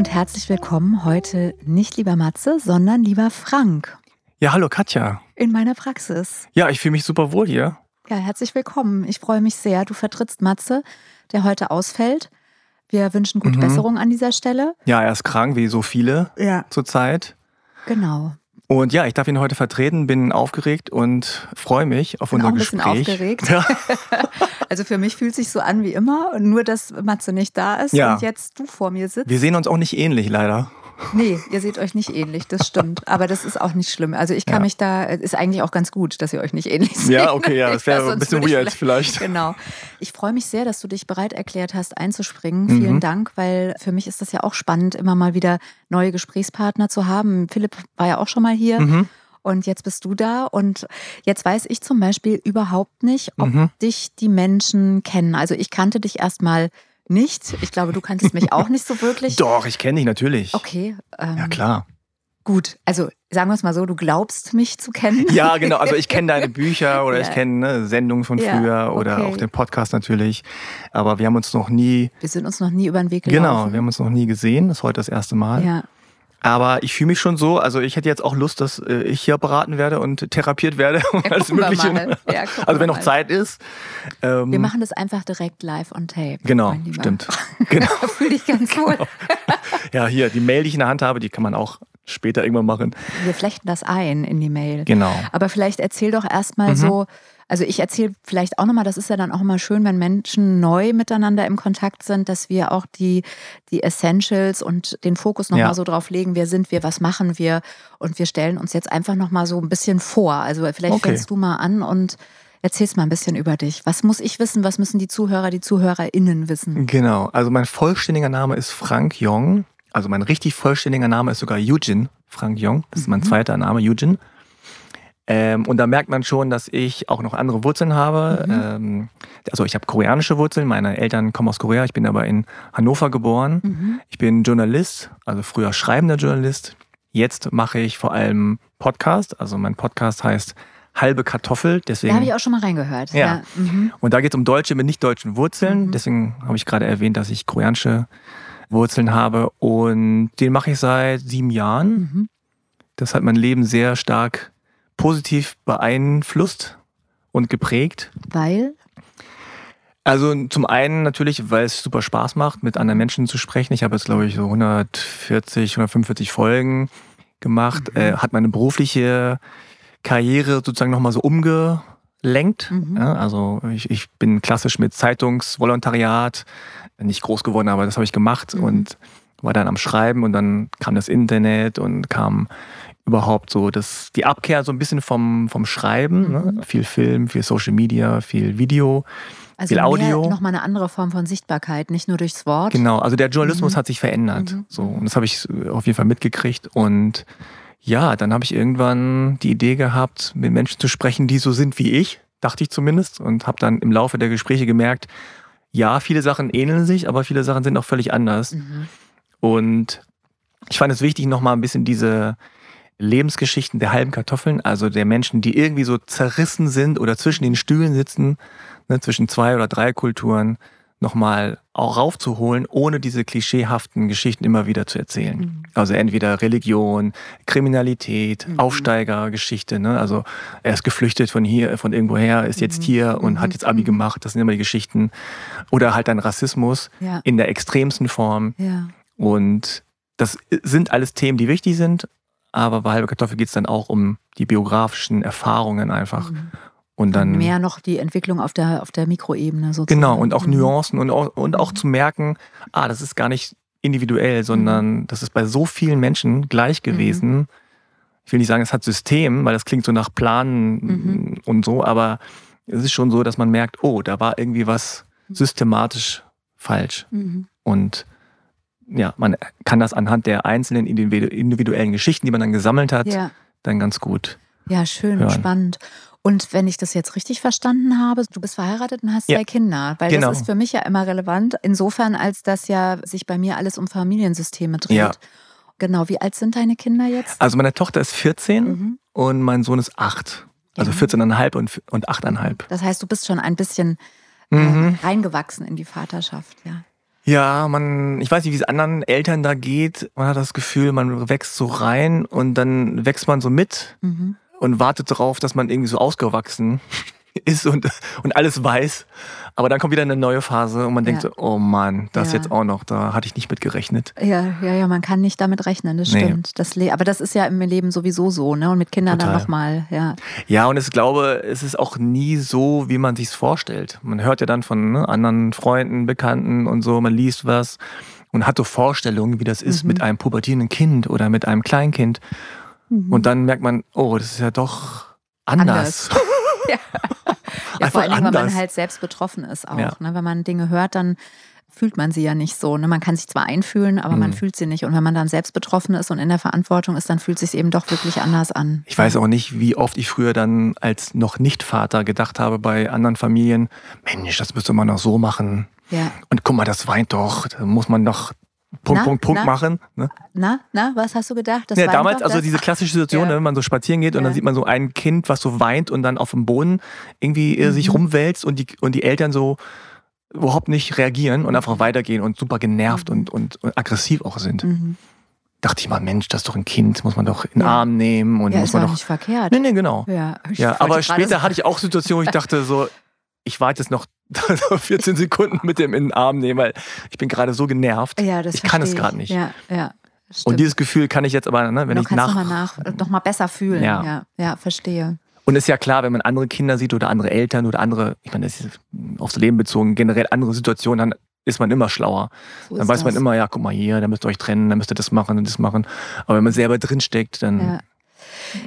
und herzlich willkommen heute nicht lieber Matze, sondern lieber Frank. Ja, hallo Katja. In meiner Praxis. Ja, ich fühle mich super wohl hier. Ja, herzlich willkommen. Ich freue mich sehr. Du vertrittst Matze, der heute ausfällt. Wir wünschen gute mhm. Besserung an dieser Stelle. Ja, er ist krank, wie so viele ja. zurzeit. Genau. Und ja, ich darf ihn heute vertreten, bin aufgeregt und freue mich auf bin unser auch ein Gespräch. Bisschen aufgeregt. Ja. also für mich fühlt es sich so an wie immer, nur dass Matze nicht da ist ja. und jetzt du vor mir sitzt. Wir sehen uns auch nicht ähnlich, leider. Nee, ihr seht euch nicht ähnlich, das stimmt. Aber das ist auch nicht schlimm. Also ich kann ja. mich da, ist eigentlich auch ganz gut, dass ihr euch nicht ähnlich seht. Ja, okay, ja, das wäre ein bisschen weird vielleicht. Genau. Ich freue mich sehr, dass du dich bereit erklärt hast, einzuspringen. Mhm. Vielen Dank, weil für mich ist das ja auch spannend, immer mal wieder neue Gesprächspartner zu haben. Philipp war ja auch schon mal hier. Mhm. Und jetzt bist du da und jetzt weiß ich zum Beispiel überhaupt nicht, ob mhm. dich die Menschen kennen. Also ich kannte dich erstmal nicht. Ich glaube, du kanntest mich auch nicht so wirklich. Doch, ich kenne dich natürlich. Okay. Ähm, ja, klar. Gut, also sagen wir es mal so, du glaubst mich zu kennen. Ja, genau. Also ich kenne deine Bücher oder ja. ich kenne ne, Sendungen von früher ja, okay. oder auch den Podcast natürlich. Aber wir haben uns noch nie. Wir sind uns noch nie über den Weg gelaufen. Genau, wir haben uns noch nie gesehen. Das ist heute das erste Mal. Ja. Aber ich fühle mich schon so, also ich hätte jetzt auch Lust, dass äh, ich hier beraten werde und therapiert werde. Ja, alles Mögliche. Ja, also wenn noch Zeit ist. Ähm, wir machen das einfach direkt live on tape. Genau, stimmt. Genau. Fühle dich ganz wohl. Genau. Ja, hier, die Mail, die ich in der Hand habe, die kann man auch später irgendwann machen. Wir flechten das ein in die Mail. Genau. Aber vielleicht erzähl doch erstmal mhm. so, also ich erzähle vielleicht auch nochmal, das ist ja dann auch immer schön, wenn Menschen neu miteinander im Kontakt sind, dass wir auch die, die Essentials und den Fokus nochmal ja. so drauf legen, wer sind wir, was machen wir und wir stellen uns jetzt einfach nochmal so ein bisschen vor. Also vielleicht okay. fängst du mal an und erzählst mal ein bisschen über dich. Was muss ich wissen, was müssen die Zuhörer, die ZuhörerInnen wissen? Genau, also mein vollständiger Name ist Frank Jong. Also mein richtig vollständiger Name ist sogar Eugene Frank Jong. Das ist mein mhm. zweiter Name, Eugene. Ähm, und da merkt man schon, dass ich auch noch andere Wurzeln habe. Mhm. Ähm, also ich habe koreanische Wurzeln, meine Eltern kommen aus Korea, ich bin aber in Hannover geboren. Mhm. Ich bin Journalist, also früher schreibender Journalist. Jetzt mache ich vor allem Podcast. Also mein Podcast heißt Halbe Kartoffel. Deswegen, da habe ich auch schon mal reingehört. Ja. ja. Mhm. Und da geht es um Deutsche mit nicht deutschen Wurzeln. Mhm. Deswegen habe ich gerade erwähnt, dass ich koreanische Wurzeln habe. Und den mache ich seit sieben Jahren. Mhm. Das hat mein Leben sehr stark positiv beeinflusst und geprägt. Weil? Also zum einen natürlich, weil es super Spaß macht, mit anderen Menschen zu sprechen. Ich habe jetzt, glaube ich, so 140, 145 Folgen gemacht. Mhm. Äh, hat meine berufliche Karriere sozusagen nochmal so umgelenkt. Mhm. Ja, also ich, ich bin klassisch mit Zeitungsvolontariat nicht groß geworden, aber das habe ich gemacht mhm. und war dann am Schreiben und dann kam das Internet und kam überhaupt so das, die Abkehr so ein bisschen vom, vom Schreiben. Ne? Mhm. Ne? Viel Film, viel Social Media, viel Video. Also viel Audio. Nochmal eine andere Form von Sichtbarkeit, nicht nur durchs Wort. Genau, also der Journalismus mhm. hat sich verändert. Mhm. So, und das habe ich auf jeden Fall mitgekriegt. Und ja, dann habe ich irgendwann die Idee gehabt, mit Menschen zu sprechen, die so sind wie ich, dachte ich zumindest. Und habe dann im Laufe der Gespräche gemerkt, ja, viele Sachen ähneln sich, aber viele Sachen sind auch völlig anders. Mhm. Und ich fand es wichtig, nochmal ein bisschen diese, Lebensgeschichten der halben Kartoffeln, also der Menschen, die irgendwie so zerrissen sind oder zwischen den Stühlen sitzen, ne, zwischen zwei oder drei Kulturen, nochmal auch raufzuholen, ohne diese klischeehaften Geschichten immer wieder zu erzählen. Mhm. Also entweder Religion, Kriminalität, mhm. Aufsteigergeschichte, ne? also er ist geflüchtet von hier, von irgendwoher, ist jetzt mhm. hier und mhm. hat jetzt Abi gemacht, das sind immer die Geschichten. Oder halt dann Rassismus ja. in der extremsten Form. Ja. Und das sind alles Themen, die wichtig sind, aber bei halbe Kartoffel geht es dann auch um die biografischen Erfahrungen einfach. Mhm. Und dann mehr noch die Entwicklung auf der, auf der Mikroebene sozusagen. Genau, und auch mhm. Nuancen und auch, und auch mhm. zu merken, ah, das ist gar nicht individuell, sondern mhm. das ist bei so vielen Menschen gleich gewesen. ich will nicht sagen, es hat System, weil das klingt so nach Planen mhm. und so, aber es ist schon so, dass man merkt, oh, da war irgendwie was systematisch falsch. Mhm. Und ja, man kann das anhand der einzelnen individuellen Geschichten, die man dann gesammelt hat, ja. dann ganz gut. Ja, schön, hören. spannend. Und wenn ich das jetzt richtig verstanden habe, du bist verheiratet und hast ja. zwei Kinder, weil genau. das ist für mich ja immer relevant, insofern als das ja sich bei mir alles um Familiensysteme dreht. Ja. Genau, wie alt sind deine Kinder jetzt? Also meine Tochter ist 14 mhm. und mein Sohn ist 8. Also ja. 14,5 und, und 8,5. Das heißt, du bist schon ein bisschen äh, mhm. äh, reingewachsen in die Vaterschaft, ja. Ja, man, ich weiß nicht, wie es anderen Eltern da geht. Man hat das Gefühl, man wächst so rein und dann wächst man so mit mhm. und wartet darauf, dass man irgendwie so ausgewachsen ist und, und alles weiß. Aber dann kommt wieder eine neue Phase und man denkt so, oh Mann, das ja. jetzt auch noch, da hatte ich nicht mit gerechnet. Ja, ja, ja, man kann nicht damit rechnen, das stimmt. Nee. Das aber das ist ja im Leben sowieso so, ne? Und mit Kindern Total. dann nochmal, ja. Ja, und ich glaube, es ist auch nie so, wie man sich es vorstellt. Man hört ja dann von ne, anderen Freunden, Bekannten und so, man liest was und hat so Vorstellungen, wie das ist mhm. mit einem pubertierenden Kind oder mit einem Kleinkind. Mhm. Und dann merkt man, oh, das ist ja doch anders. anders. ja. ja vor allem, wenn man halt selbst betroffen ist auch. Ja. Ne? Wenn man Dinge hört, dann fühlt man sie ja nicht so. Ne? Man kann sich zwar einfühlen, aber mhm. man fühlt sie nicht. Und wenn man dann selbst betroffen ist und in der Verantwortung ist, dann fühlt es sich eben doch wirklich anders an. Ich weiß auch nicht, wie oft ich früher dann als noch Nicht-Vater gedacht habe bei anderen Familien, Mensch, das müsste man noch so machen. Ja. Und guck mal, das weint doch. Da muss man doch Punkt, na, Punkt, Punkt na, machen. Ne? Na, na, was hast du gedacht? Das ja, damals, also diese klassische Situation, ja. wenn man so spazieren geht ja. und dann sieht man so ein Kind, was so weint und dann auf dem Boden irgendwie äh, mhm. sich rumwälzt und die, und die Eltern so überhaupt nicht reagieren und einfach weitergehen und super genervt mhm. und, und, und, aggressiv auch sind. Mhm. Dachte ich mal, Mensch, das ist doch ein Kind, muss man doch in den Arm nehmen und ja, muss ist man doch. nicht verkehrt. Nee, nee, genau. Ja, ja aber später hatte ich auch Situationen, wo ich dachte so, ich warte jetzt noch 14 Sekunden mit dem in den Arm nehmen, weil ich bin gerade so genervt. Ja, das ich kann es gerade nicht. Ja, ja. Stimmt. Und dieses Gefühl kann ich jetzt aber, ne, wenn du ich nach, noch mal nach, noch mal besser fühlen. Ja. ja, ja, verstehe. Und ist ja klar, wenn man andere Kinder sieht oder andere Eltern oder andere, ich meine, das ist aufs Leben bezogen, generell andere Situationen, dann ist man immer schlauer. So dann weiß das. man immer, ja, guck mal hier, da müsst ihr euch trennen, dann müsst ihr das machen und das machen. Aber wenn man selber drinsteckt, dann. Ja.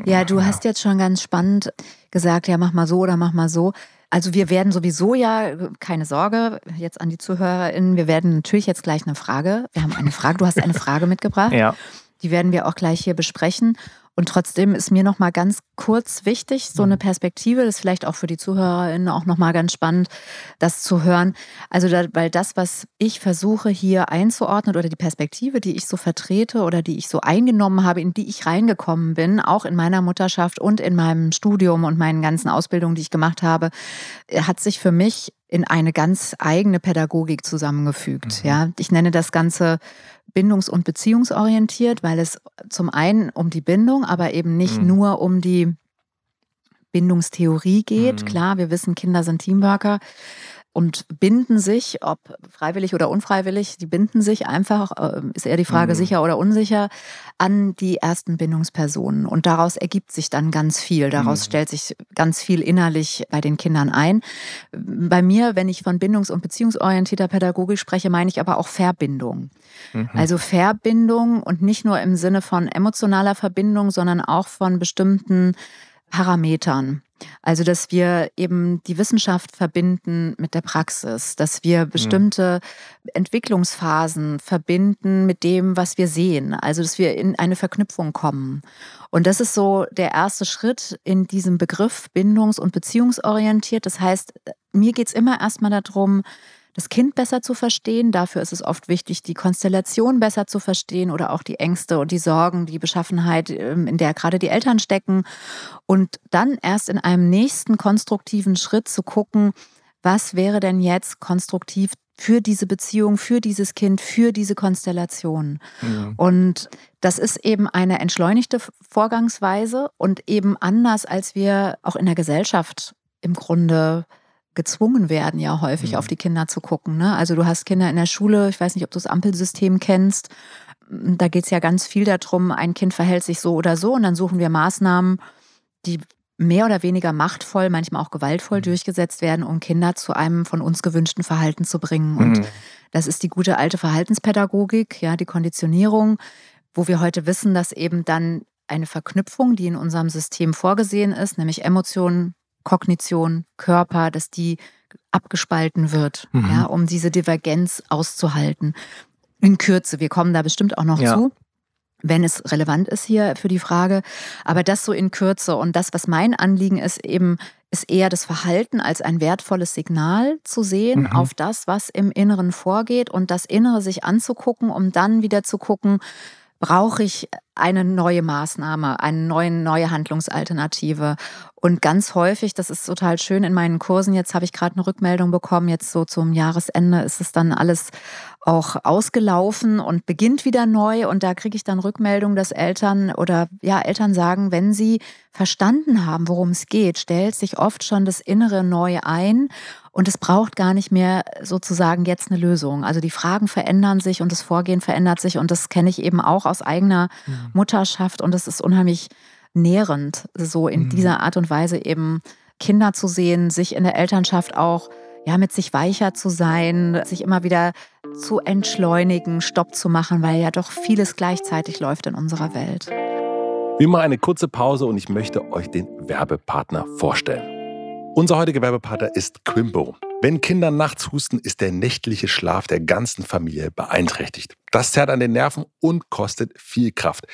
Ja, du hast jetzt schon ganz spannend gesagt, ja, mach mal so oder mach mal so. Also wir werden sowieso ja, keine Sorge, jetzt an die ZuhörerInnen, wir werden natürlich jetzt gleich eine Frage, wir haben eine Frage, du hast eine Frage mitgebracht. Ja. Die werden wir auch gleich hier besprechen. Und trotzdem ist mir noch mal ganz kurz wichtig, so eine mhm. Perspektive, das ist vielleicht auch für die ZuhörerInnen auch noch mal ganz spannend, das zu hören. Also, da, weil das, was ich versuche hier einzuordnen oder die Perspektive, die ich so vertrete oder die ich so eingenommen habe, in die ich reingekommen bin, auch in meiner Mutterschaft und in meinem Studium und meinen ganzen Ausbildungen, die ich gemacht habe, hat sich für mich in eine ganz eigene Pädagogik zusammengefügt. Mhm. Ja, ich nenne das Ganze bindungs- und beziehungsorientiert, weil es zum einen um die Bindung, aber eben nicht mhm. nur um die Bindungstheorie geht. Mhm. Klar, wir wissen, Kinder sind Teamworker, und binden sich, ob freiwillig oder unfreiwillig, die binden sich einfach, äh, ist eher die Frage mhm. sicher oder unsicher, an die ersten Bindungspersonen. Und daraus ergibt sich dann ganz viel. Daraus mhm. stellt sich ganz viel innerlich bei den Kindern ein. Bei mir, wenn ich von bindungs- und beziehungsorientierter Pädagogik spreche, meine ich aber auch Verbindung. Mhm. Also Verbindung und nicht nur im Sinne von emotionaler Verbindung, sondern auch von bestimmten Parametern. Also, dass wir eben die Wissenschaft verbinden mit der Praxis, dass wir mhm. bestimmte mhm. Entwicklungsphasen verbinden mit dem, was wir sehen. Also, dass wir in eine Verknüpfung kommen. Und das ist so der erste Schritt in diesem Begriff bindungs- und beziehungsorientiert. Das heißt, mir geht es immer erstmal darum, das Kind besser zu verstehen. Dafür ist es oft wichtig, die Konstellation besser zu verstehen oder auch die Ängste und die Sorgen, die Beschaffenheit, ähm, in der gerade die Eltern stecken. Und dann erst in einem nächsten konstruktiven Schritt zu gucken, was wäre denn jetzt konstruktiv für diese Beziehung, für dieses Kind, für diese Konstellation. Ja. Und das ist eben eine entschleunigte Vorgangsweise und eben anders, als wir auch in der Gesellschaft im Grunde gezwungen werden, ja häufig mhm. auf die Kinder zu gucken. Ne? Also du hast Kinder in der Schule, ich weiß nicht, ob du das Ampelsystem kennst. Da geht es ja ganz viel darum, ein Kind verhält sich so oder so und dann suchen wir Maßnahmen, die mehr oder weniger machtvoll, manchmal auch gewaltvoll mhm. durchgesetzt werden, um Kinder zu einem von uns gewünschten Verhalten zu bringen. Und mhm. das ist die gute alte Verhaltenspädagogik, ja, die Konditionierung, wo wir heute wissen, dass eben dann eine Verknüpfung, die in unserem System vorgesehen ist, nämlich Emotionen, Kognition, Körper, dass die abgespalten wird, mhm. ja, um diese Divergenz auszuhalten. In Kürze, wir kommen da bestimmt auch noch ja. zu wenn es relevant ist hier für die Frage. Aber das so in Kürze und das, was mein Anliegen ist, eben ist eher das Verhalten als ein wertvolles Signal zu sehen mhm. auf das, was im Inneren vorgeht und das Innere sich anzugucken, um dann wieder zu gucken, brauche ich eine neue Maßnahme, eine neue, neue Handlungsalternative. Und ganz häufig, das ist total schön in meinen Kursen, jetzt habe ich gerade eine Rückmeldung bekommen, jetzt so zum Jahresende ist es dann alles auch ausgelaufen und beginnt wieder neu. Und da kriege ich dann Rückmeldung, dass Eltern oder ja, Eltern sagen, wenn sie verstanden haben, worum es geht, stellt sich oft schon das Innere neu ein und es braucht gar nicht mehr sozusagen jetzt eine Lösung. Also die Fragen verändern sich und das Vorgehen verändert sich. Und das kenne ich eben auch aus eigener mhm. Mutterschaft. Und es ist unheimlich nährend, so in mhm. dieser Art und Weise eben Kinder zu sehen, sich in der Elternschaft auch ja, mit sich weicher zu sein, sich immer wieder zu entschleunigen, Stopp zu machen, weil ja doch vieles gleichzeitig läuft in unserer Welt. Wir machen eine kurze Pause und ich möchte euch den Werbepartner vorstellen. Unser heutiger Werbepartner ist Quimbo. Wenn Kinder nachts husten, ist der nächtliche Schlaf der ganzen Familie beeinträchtigt. Das zerrt an den Nerven und kostet viel Kraft.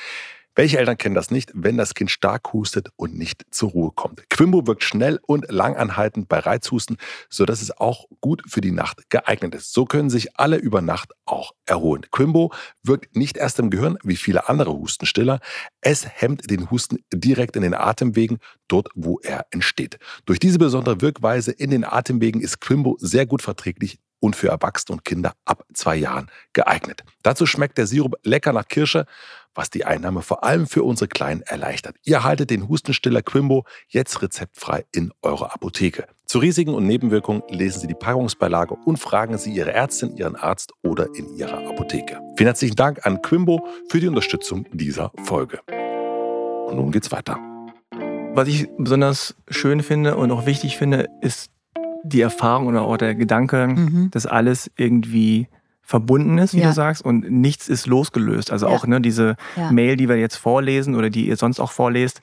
Welche Eltern kennen das nicht, wenn das Kind stark hustet und nicht zur Ruhe kommt? Quimbo wirkt schnell und langanhaltend bei Reizhusten, sodass es auch gut für die Nacht geeignet ist. So können sich alle über Nacht auch erholen. Quimbo wirkt nicht erst im Gehirn wie viele andere Hustenstiller. Es hemmt den Husten direkt in den Atemwegen, dort wo er entsteht. Durch diese besondere Wirkweise in den Atemwegen ist Quimbo sehr gut verträglich und für Erwachsene und Kinder ab zwei Jahren geeignet. Dazu schmeckt der Sirup lecker nach Kirsche was die Einnahme vor allem für unsere Kleinen erleichtert. Ihr haltet den Hustenstiller Quimbo jetzt rezeptfrei in eurer Apotheke. Zu Risiken und Nebenwirkungen lesen Sie die Packungsbeilage und fragen Sie Ihre Ärztin, Ihren Arzt oder in Ihrer Apotheke. Vielen herzlichen Dank an Quimbo für die Unterstützung dieser Folge. Und nun geht's weiter. Was ich besonders schön finde und auch wichtig finde, ist die Erfahrung oder auch der Gedanke, mhm. dass alles irgendwie verbunden ist, wie ja. du sagst, und nichts ist losgelöst. Also ja. auch ne, diese ja. Mail, die wir jetzt vorlesen oder die ihr sonst auch vorlest,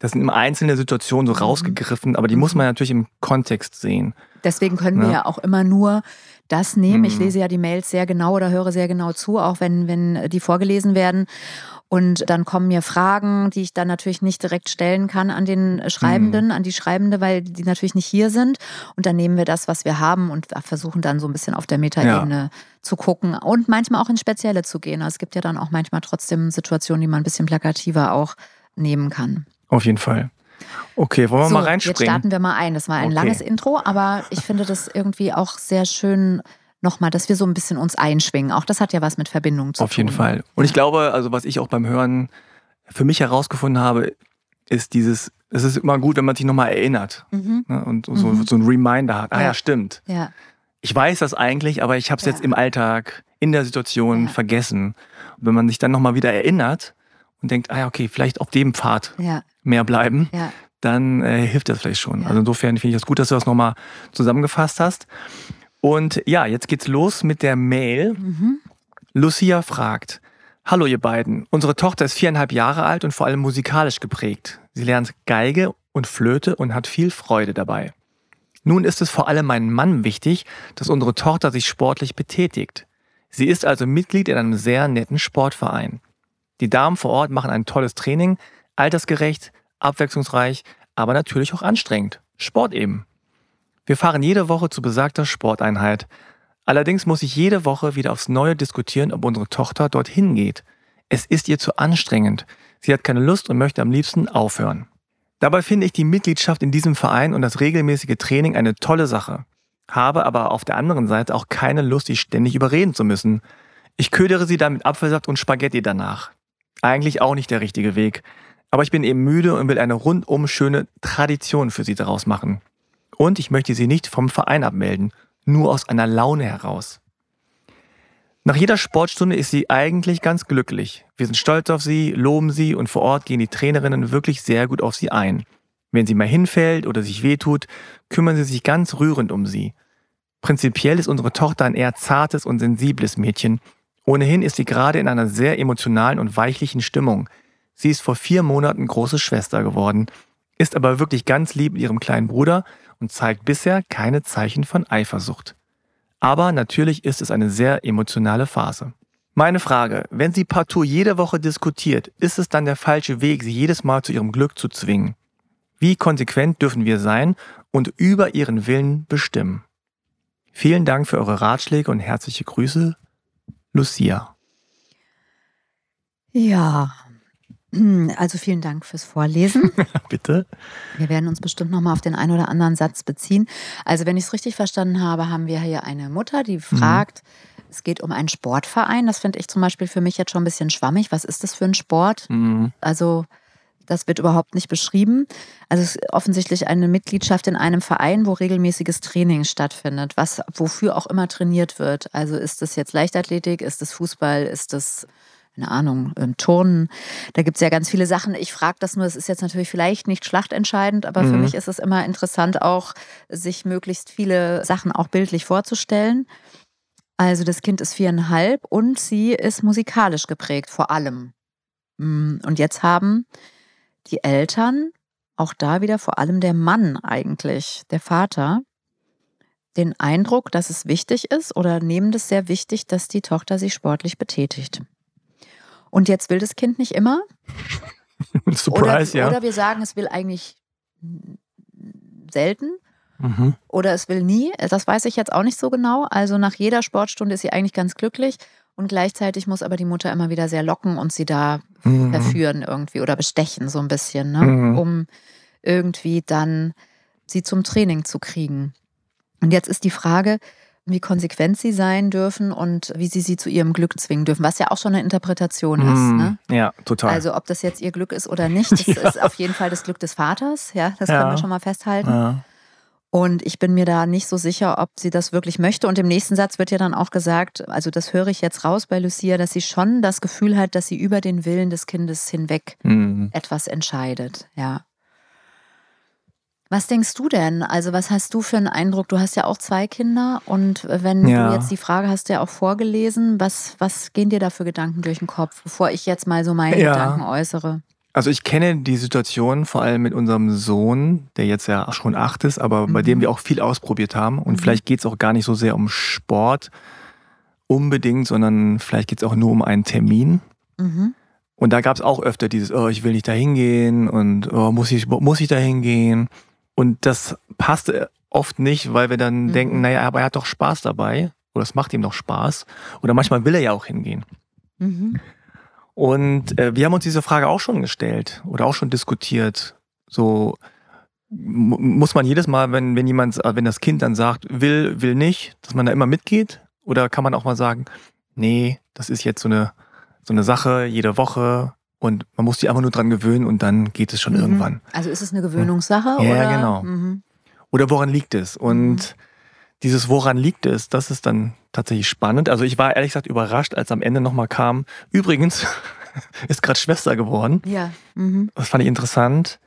das sind immer einzelne Situationen so mhm. rausgegriffen, aber die mhm. muss man natürlich im Kontext sehen. Deswegen können wir ja auch immer nur das nehmen. Mhm. Ich lese ja die Mails sehr genau oder höre sehr genau zu, auch wenn, wenn die vorgelesen werden. Und dann kommen mir Fragen, die ich dann natürlich nicht direkt stellen kann an den Schreibenden, mhm. an die Schreibende, weil die natürlich nicht hier sind. Und dann nehmen wir das, was wir haben und versuchen dann so ein bisschen auf der Metaebene ja. zu gucken und manchmal auch in Spezielle zu gehen. Also es gibt ja dann auch manchmal trotzdem Situationen, die man ein bisschen plakativer auch nehmen kann. Auf jeden Fall. Okay, wollen wir so, mal reinspringen? Jetzt starten wir mal ein. Das war ein okay. langes Intro, aber ich finde das irgendwie auch sehr schön nochmal, dass wir so ein bisschen uns einschwingen. Auch das hat ja was mit Verbindung zu Auf tun. Auf jeden Fall. Und ich glaube, also was ich auch beim Hören für mich herausgefunden habe, ist dieses, es ist immer gut, wenn man sich nochmal erinnert mhm. ne, und so, mhm. so ein Reminder hat. Ah ja, ja stimmt. Ja. Ich weiß das eigentlich, aber ich habe es ja. jetzt im Alltag, in der Situation vergessen. Und wenn man sich dann nochmal wieder erinnert und denkt, ah ja, okay, vielleicht auf dem Pfad mehr bleiben, dann äh, hilft das vielleicht schon. Also insofern finde ich es das gut, dass du das nochmal zusammengefasst hast. Und ja, jetzt geht's los mit der Mail. Mhm. Lucia fragt, Hallo ihr beiden, unsere Tochter ist viereinhalb Jahre alt und vor allem musikalisch geprägt. Sie lernt Geige und Flöte und hat viel Freude dabei. Nun ist es vor allem meinem Mann wichtig, dass unsere Tochter sich sportlich betätigt. Sie ist also Mitglied in einem sehr netten Sportverein. Die Damen vor Ort machen ein tolles Training, altersgerecht, abwechslungsreich, aber natürlich auch anstrengend. Sport eben. Wir fahren jede Woche zu besagter Sporteinheit. Allerdings muss ich jede Woche wieder aufs Neue diskutieren, ob unsere Tochter dorthin geht. Es ist ihr zu anstrengend. Sie hat keine Lust und möchte am liebsten aufhören. Dabei finde ich die Mitgliedschaft in diesem Verein und das regelmäßige Training eine tolle Sache. Habe aber auf der anderen Seite auch keine Lust, sie ständig überreden zu müssen. Ich ködere sie dann mit Apfelsaft und Spaghetti danach. Eigentlich auch nicht der richtige Weg. Aber ich bin eben müde und will eine rundum schöne Tradition für sie daraus machen. Und ich möchte sie nicht vom Verein abmelden, nur aus einer Laune heraus. Nach jeder Sportstunde ist sie eigentlich ganz glücklich. Wir sind stolz auf sie, loben sie und vor Ort gehen die Trainerinnen wirklich sehr gut auf sie ein. Wenn sie mal hinfällt oder sich wehtut, kümmern sie sich ganz rührend um sie. Prinzipiell ist unsere Tochter ein eher zartes und sensibles Mädchen. Ohnehin ist sie gerade in einer sehr emotionalen und weichlichen Stimmung. Sie ist vor vier Monaten große Schwester geworden, ist aber wirklich ganz lieb mit ihrem kleinen Bruder und zeigt bisher keine Zeichen von Eifersucht. Aber natürlich ist es eine sehr emotionale Phase. Meine Frage, wenn sie partout jede Woche diskutiert, ist es dann der falsche Weg, sie jedes Mal zu ihrem Glück zu zwingen? Wie konsequent dürfen wir sein und über ihren Willen bestimmen? Vielen Dank für eure Ratschläge und herzliche Grüße, Lucia. Ja, also vielen Dank fürs Vorlesen. Bitte. Wir werden uns bestimmt nochmal auf den einen oder anderen Satz beziehen. Also wenn ich es richtig verstanden habe, haben wir hier eine Mutter, die mhm. fragt, mhm. es geht um einen Sportverein. Das finde ich zum Beispiel für mich jetzt schon ein bisschen schwammig. Was ist das für ein Sport? Mhm. Also das wird überhaupt nicht beschrieben. Also es ist offensichtlich eine Mitgliedschaft in einem Verein, wo regelmäßiges Training stattfindet, was wofür auch immer trainiert wird. Also ist das jetzt Leichtathletik, ist das Fußball, ist das keine Ahnung, Turnen. Da gibt es ja ganz viele Sachen. Ich frage das nur, es ist jetzt natürlich vielleicht nicht schlachtentscheidend, aber mhm. für mich ist es immer interessant, auch sich möglichst viele Sachen auch bildlich vorzustellen. Also das Kind ist viereinhalb und sie ist musikalisch geprägt, vor allem. Mm, und jetzt haben die Eltern, auch da wieder vor allem der Mann eigentlich, der Vater, den Eindruck, dass es wichtig ist oder nehmen das sehr wichtig, dass die Tochter sich sportlich betätigt. Und jetzt will das Kind nicht immer. Surprise, oder, ja. Oder wir sagen, es will eigentlich selten. Mhm. Oder es will nie. Das weiß ich jetzt auch nicht so genau. Also nach jeder Sportstunde ist sie eigentlich ganz glücklich. Und gleichzeitig muss aber die Mutter immer wieder sehr locken und sie da mhm. verführen irgendwie oder bestechen so ein bisschen, ne? mhm. um irgendwie dann sie zum Training zu kriegen. Und jetzt ist die Frage, wie konsequent sie sein dürfen und wie sie sie zu ihrem Glück zwingen dürfen, was ja auch schon eine Interpretation ist. Mm, ne? Ja, total. Also ob das jetzt ihr Glück ist oder nicht, das ja. ist auf jeden Fall das Glück des Vaters, ja, das ja. können wir schon mal festhalten. Ja. Und ich bin mir da nicht so sicher, ob sie das wirklich möchte. Und im nächsten Satz wird ja dann auch gesagt, also das höre ich jetzt raus bei Lucia, dass sie schon das Gefühl hat, dass sie über den Willen des Kindes hinweg mhm. etwas entscheidet. Ja. Was denkst du denn? Also, was hast du für einen Eindruck? Du hast ja auch zwei Kinder und wenn ja. du jetzt die Frage hast, ja auch vorgelesen, was, was gehen dir da für Gedanken durch den Kopf, bevor ich jetzt mal so meine ja. Gedanken äußere? Also ich kenne die Situation vor allem mit unserem Sohn, der jetzt ja schon acht ist, aber mhm. bei dem wir auch viel ausprobiert haben. Und mhm. vielleicht geht es auch gar nicht so sehr um Sport unbedingt, sondern vielleicht geht es auch nur um einen Termin. Mhm. Und da gab es auch öfter dieses, oh, ich will nicht da hingehen und oh, muss ich, muss ich da hingehen? Und das passt oft nicht, weil wir dann mhm. denken, naja, aber er hat doch Spaß dabei oder es macht ihm doch Spaß. Oder manchmal will er ja auch hingehen. Mhm. Und äh, wir haben uns diese Frage auch schon gestellt oder auch schon diskutiert. So muss man jedes Mal, wenn, wenn jemand, wenn das Kind dann sagt, will, will nicht, dass man da immer mitgeht? Oder kann man auch mal sagen, nee, das ist jetzt so eine, so eine Sache jede Woche, und man muss sich einfach nur dran gewöhnen und dann geht es schon mhm. irgendwann. Also ist es eine Gewöhnungssache? Ja, oder? genau. Mhm. Oder woran liegt es? Und mhm. dieses Woran liegt es, das ist dann tatsächlich spannend. Also ich war ehrlich gesagt überrascht, als am Ende nochmal kam, übrigens ist gerade Schwester geworden. Ja. Mhm. Das fand ich interessant.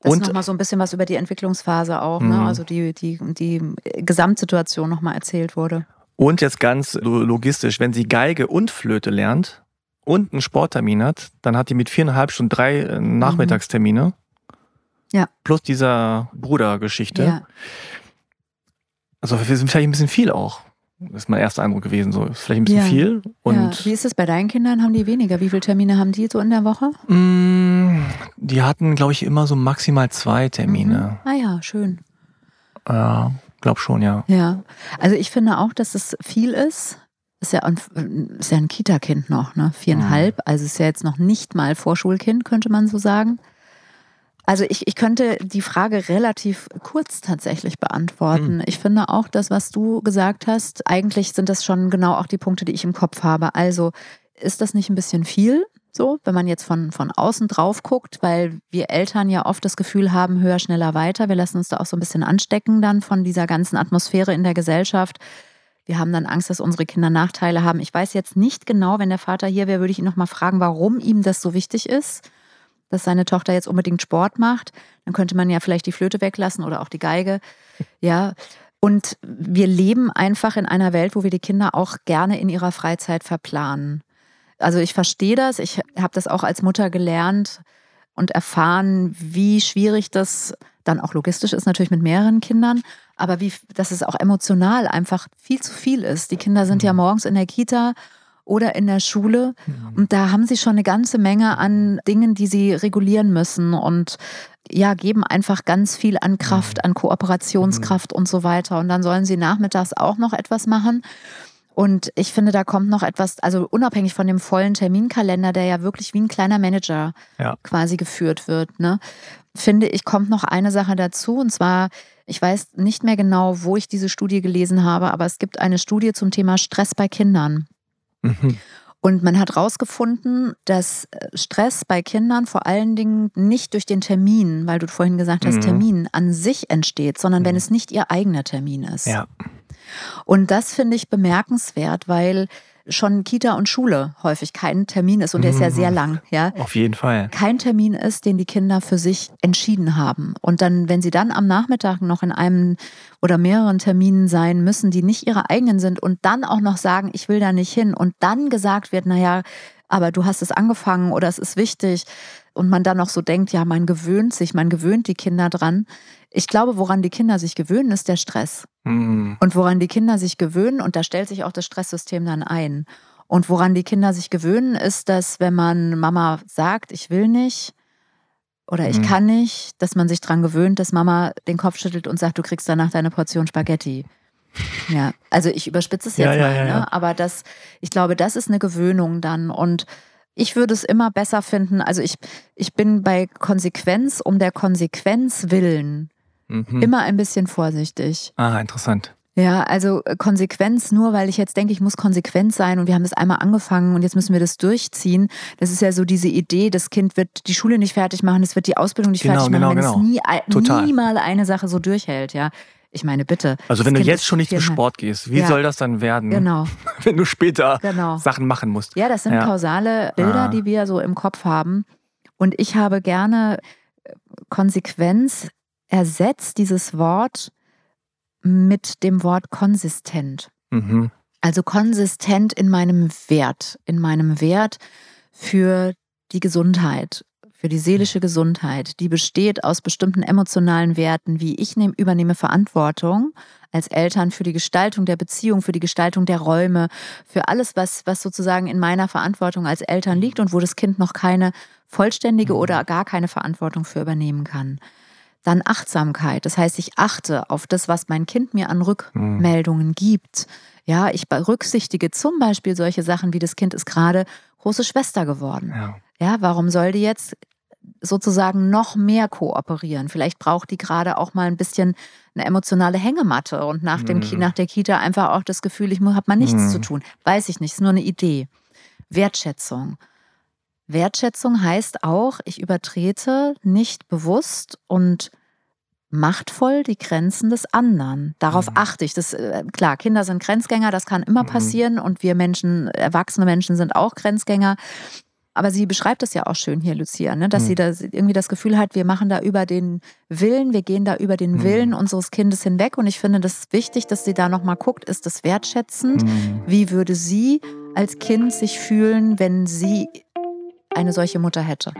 Das und nochmal so ein bisschen was über die Entwicklungsphase auch, ne? Mhm. also die, die, die Gesamtsituation nochmal erzählt wurde. Und jetzt ganz logistisch, wenn sie Geige und Flöte lernt, und einen Sporttermin hat, dann hat die mit viereinhalb Stunden drei äh, Nachmittagstermine. Ja. Plus dieser Brudergeschichte. Ja. Also wir sind vielleicht ein bisschen viel auch. Das ist mein erster Eindruck gewesen. So ist vielleicht ein bisschen ja. viel. Und ja. Wie ist es bei deinen Kindern? Haben die weniger? Wie viele Termine haben die so in der Woche? Mm, die hatten, glaube ich, immer so maximal zwei Termine. Mhm. Ah ja, schön. Ja, glaub schon, ja. Ja, also ich finde auch, dass es viel ist. Ist ja ein, ist ja ein Kita-Kind noch, ne? Viereinhalb. Mhm. Also ist ja jetzt noch nicht mal Vorschulkind, könnte man so sagen. Also ich, ich könnte die Frage relativ kurz tatsächlich beantworten. Mhm. Ich finde auch das, was du gesagt hast, eigentlich sind das schon genau auch die Punkte, die ich im Kopf habe. Also ist das nicht ein bisschen viel? So, wenn man jetzt von, von außen drauf guckt, weil wir Eltern ja oft das Gefühl haben, höher, schneller, weiter. Wir lassen uns da auch so ein bisschen anstecken dann von dieser ganzen Atmosphäre in der Gesellschaft wir haben dann Angst, dass unsere Kinder Nachteile haben. Ich weiß jetzt nicht genau, wenn der Vater hier wäre, würde ich ihn noch mal fragen, warum ihm das so wichtig ist, dass seine Tochter jetzt unbedingt Sport macht. Dann könnte man ja vielleicht die Flöte weglassen oder auch die Geige. Ja. Und wir leben einfach in einer Welt, wo wir die Kinder auch gerne in ihrer Freizeit verplanen. Also ich verstehe das. Ich habe das auch als Mutter gelernt und erfahren, wie schwierig das dann auch logistisch ist, natürlich mit mehreren Kindern, aber wie, dass es auch emotional einfach viel zu viel ist. Die Kinder sind ja mhm. morgens in der Kita oder in der Schule. Mhm. Und da haben sie schon eine ganze Menge an Dingen, die sie regulieren müssen und ja, geben einfach ganz viel an Kraft, mhm. an Kooperationskraft und so weiter. Und dann sollen sie nachmittags auch noch etwas machen. Und ich finde, da kommt noch etwas, also unabhängig von dem vollen Terminkalender, der ja wirklich wie ein kleiner Manager ja. quasi geführt wird, ne, finde ich, kommt noch eine Sache dazu. Und zwar, ich weiß nicht mehr genau, wo ich diese Studie gelesen habe, aber es gibt eine Studie zum Thema Stress bei Kindern. Mhm. Und man hat herausgefunden, dass Stress bei Kindern vor allen Dingen nicht durch den Termin, weil du vorhin gesagt hast, mhm. Termin an sich entsteht, sondern mhm. wenn es nicht ihr eigener Termin ist. Ja. Und das finde ich bemerkenswert, weil schon Kita und Schule häufig kein Termin ist und der ist ja sehr mhm. lang, ja. Auf jeden Fall. Kein Termin ist, den die Kinder für sich entschieden haben. Und dann, wenn sie dann am Nachmittag noch in einem oder mehreren Terminen sein müssen, die nicht ihre eigenen sind und dann auch noch sagen, ich will da nicht hin und dann gesagt wird, naja, aber du hast es angefangen oder es ist wichtig und man dann noch so denkt, ja, man gewöhnt sich, man gewöhnt die Kinder dran. Ich glaube, woran die Kinder sich gewöhnen, ist der Stress. Mhm. Und woran die Kinder sich gewöhnen, und da stellt sich auch das Stresssystem dann ein. Und woran die Kinder sich gewöhnen, ist, dass wenn man Mama sagt, ich will nicht oder ich mhm. kann nicht, dass man sich daran gewöhnt, dass Mama den Kopf schüttelt und sagt, du kriegst danach deine Portion Spaghetti. Ja, also ich überspitze es jetzt ja, mal, ja, ja, ne? aber das, ich glaube, das ist eine Gewöhnung dann und ich würde es immer besser finden. Also ich, ich bin bei Konsequenz um der Konsequenz willen mhm. immer ein bisschen vorsichtig. Ah, interessant. Ja, also äh, Konsequenz, nur weil ich jetzt denke, ich muss konsequent sein und wir haben das einmal angefangen und jetzt müssen wir das durchziehen. Das ist ja so diese Idee, das Kind wird die Schule nicht fertig machen, es wird die Ausbildung nicht genau, fertig machen, genau, wenn genau. es nie, nie mal eine Sache so durchhält, ja. Ich meine, bitte. Also wenn du jetzt schon nicht zum Sport gehst, wie ja. soll das dann werden? Genau. wenn du später genau. Sachen machen musst. Ja, das sind ja. kausale Bilder, ah. die wir so im Kopf haben. Und ich habe gerne äh, Konsequenz ersetzt dieses Wort mit dem Wort konsistent. Mhm. Also konsistent in meinem Wert, in meinem Wert für die Gesundheit, für die seelische Gesundheit, die besteht aus bestimmten emotionalen Werten, wie ich nehm, übernehme Verantwortung als Eltern für die Gestaltung der Beziehung, für die Gestaltung der Räume, für alles, was, was sozusagen in meiner Verantwortung als Eltern liegt und wo das Kind noch keine vollständige mhm. oder gar keine Verantwortung für übernehmen kann. Dann Achtsamkeit. Das heißt, ich achte auf das, was mein Kind mir an Rückmeldungen gibt. Ja, ich berücksichtige zum Beispiel solche Sachen wie das Kind ist gerade große Schwester geworden. Ja. ja, warum soll die jetzt sozusagen noch mehr kooperieren? Vielleicht braucht die gerade auch mal ein bisschen eine emotionale Hängematte und nach, dem, mm. nach der Kita einfach auch das Gefühl, ich habe mal nichts mm. zu tun. Weiß ich nicht, ist nur eine Idee. Wertschätzung. Wertschätzung heißt auch, ich übertrete nicht bewusst und machtvoll die Grenzen des anderen. Darauf mhm. achte ich. Das, äh, klar, Kinder sind Grenzgänger, das kann immer mhm. passieren und wir Menschen, erwachsene Menschen sind auch Grenzgänger. Aber sie beschreibt es ja auch schön hier, Lucia, ne? dass mhm. sie da irgendwie das Gefühl hat, wir machen da über den Willen, wir gehen da über den mhm. Willen unseres Kindes hinweg. Und ich finde das wichtig, dass sie da nochmal guckt, ist das wertschätzend? Mhm. Wie würde sie als Kind sich fühlen, wenn sie eine solche Mutter hätte.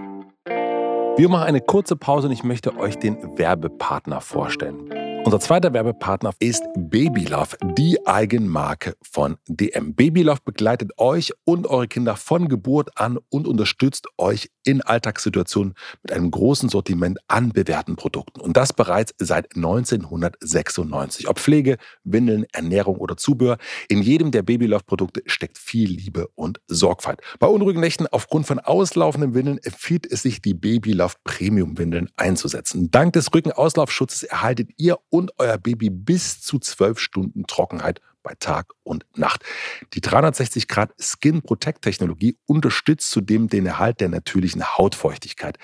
Wir machen eine kurze Pause und ich möchte euch den Werbepartner vorstellen. Unser zweiter Werbepartner ist Babylove, die Eigenmarke von DM. Babylove begleitet euch und eure Kinder von Geburt an und unterstützt euch in Alltagssituationen mit einem großen Sortiment an bewährten Produkten. Und das bereits seit 1996. Ob Pflege, Windeln, Ernährung oder Zubehör, in jedem der Babylove-Produkte steckt viel Liebe und Sorgfalt. Bei unruhigen Nächten aufgrund von auslaufenden Windeln empfiehlt es sich, die Babylove Premium-Windeln einzusetzen. Dank des Rückenauslaufschutzes erhaltet ihr und euer Baby bis zu zwölf Stunden Trockenheit bei Tag und Nacht. Die 360 Grad Skin Protect Technologie unterstützt zudem den Erhalt der natürlichen Hautfeuchtigkeit.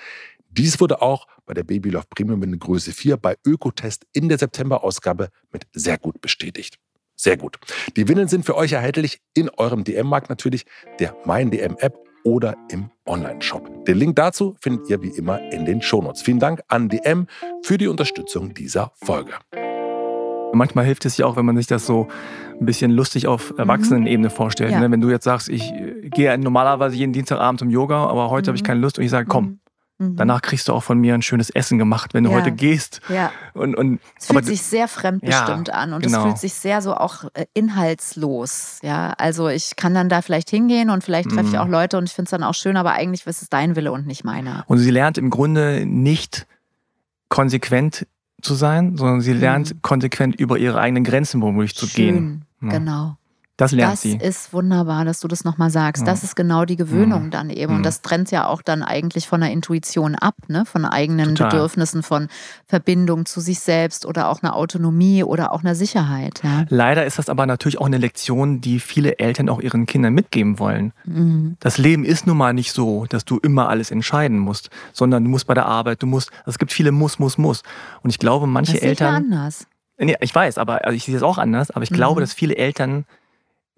Dies wurde auch bei der Babylove Premium in Größe 4 bei Ökotest in der September-Ausgabe mit sehr gut bestätigt. Sehr gut. Die Windeln sind für euch erhältlich in eurem DM-Markt natürlich, der Mein DM-App oder im Online-Shop. Den Link dazu findet ihr wie immer in den Shownotes. Vielen Dank an DM für die Unterstützung dieser Folge. Manchmal hilft es ja auch, wenn man sich das so ein bisschen lustig auf mhm. Erwachsenenebene vorstellt. Ja. Ne? Wenn du jetzt sagst, ich gehe normalerweise jeden Dienstagabend zum Yoga, aber heute mhm. habe ich keine Lust und ich sage, komm, mhm. Danach kriegst du auch von mir ein schönes Essen gemacht, wenn du ja. heute gehst. Ja. Und, und, es fühlt sich sehr fremdbestimmt ja, an und genau. es fühlt sich sehr so auch äh, inhaltslos. Ja, also ich kann dann da vielleicht hingehen und vielleicht treffe mhm. ich auch Leute und ich finde es dann auch schön, aber eigentlich ist es dein Wille und nicht meiner. Und sie lernt im Grunde nicht konsequent zu sein, sondern sie lernt mhm. konsequent über ihre eigenen Grenzen womöglich zu schön. gehen. Ja. Genau. Das lernt das sie. Das ist wunderbar, dass du das nochmal sagst. Ja. Das ist genau die Gewöhnung mhm. dann eben. Und mhm. das trennt ja auch dann eigentlich von der Intuition ab, ne? von eigenen Total. Bedürfnissen, von Verbindung zu sich selbst oder auch einer Autonomie oder auch einer Sicherheit. Ja? Leider ist das aber natürlich auch eine Lektion, die viele Eltern auch ihren Kindern mitgeben wollen. Mhm. Das Leben ist nun mal nicht so, dass du immer alles entscheiden musst, sondern du musst bei der Arbeit, du musst, es gibt viele Muss, Muss, Muss. Und ich glaube, manche das Eltern. Ja anders. Nee, ich weiß, aber also ich sehe es auch anders, aber ich mhm. glaube, dass viele Eltern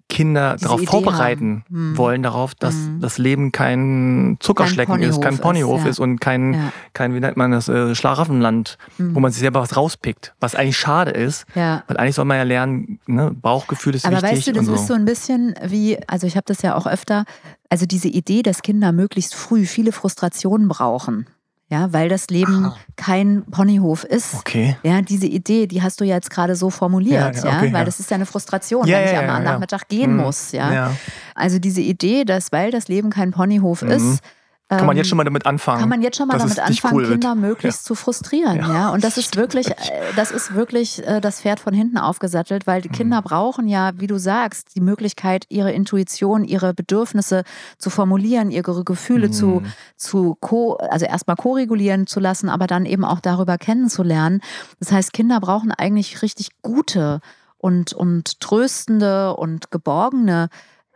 Kinder Diese darauf Idee vorbereiten hm. wollen, darauf, dass hm. das Leben kein Zuckerschlecken kein ist, kein Ponyhof ist, ja. ist und kein, ja. kein, wie nennt man das, äh, Schlaraffenland, hm. wo man sich selber was rauspickt. Was eigentlich schade ist, ja. weil eigentlich soll man ja lernen, ne, Bauchgefühl ist Aber wichtig. Aber weißt du, das so. ist so ein bisschen wie, also ich habe das ja auch öfter, also diese Idee, dass Kinder möglichst früh viele Frustrationen brauchen ja, weil das Leben Aha. kein Ponyhof ist. Okay. Ja, diese Idee, die hast du ja jetzt gerade so formuliert, ja, ja, okay, weil ja. das ist ja eine Frustration, ja, wenn ich am Nachmittag gehen mhm. muss, ja. Also diese Idee, dass weil das Leben kein Ponyhof mhm. ist, kann man jetzt schon mal damit anfangen? Kann man jetzt schon mal damit anfangen, cool Kinder wird. möglichst ja. zu frustrieren, ja. ja. Und das ist wirklich, äh, das ist wirklich äh, das Pferd von hinten aufgesattelt, weil die mhm. Kinder brauchen ja, wie du sagst, die Möglichkeit, ihre Intuition, ihre Bedürfnisse zu formulieren, ihre Gefühle mhm. zu, zu co, also erstmal ko-regulieren zu lassen, aber dann eben auch darüber kennenzulernen. Das heißt, Kinder brauchen eigentlich richtig gute und, und tröstende und geborgene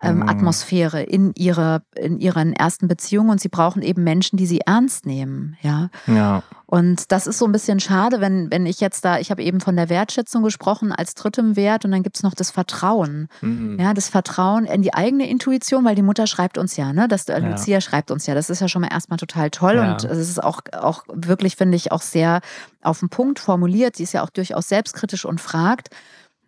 ähm, mhm. Atmosphäre in, ihre, in ihren ersten Beziehungen und sie brauchen eben Menschen, die sie ernst nehmen. Ja. ja. Und das ist so ein bisschen schade, wenn, wenn ich jetzt da, ich habe eben von der Wertschätzung gesprochen als drittem Wert und dann gibt es noch das Vertrauen. Mhm. Ja, das Vertrauen in die eigene Intuition, weil die Mutter schreibt uns ja, ne? Das, äh, ja. Lucia schreibt uns ja. Das ist ja schon mal erstmal total toll ja. und es ist auch, auch wirklich, finde ich, auch sehr auf den Punkt formuliert. Sie ist ja auch durchaus selbstkritisch und fragt.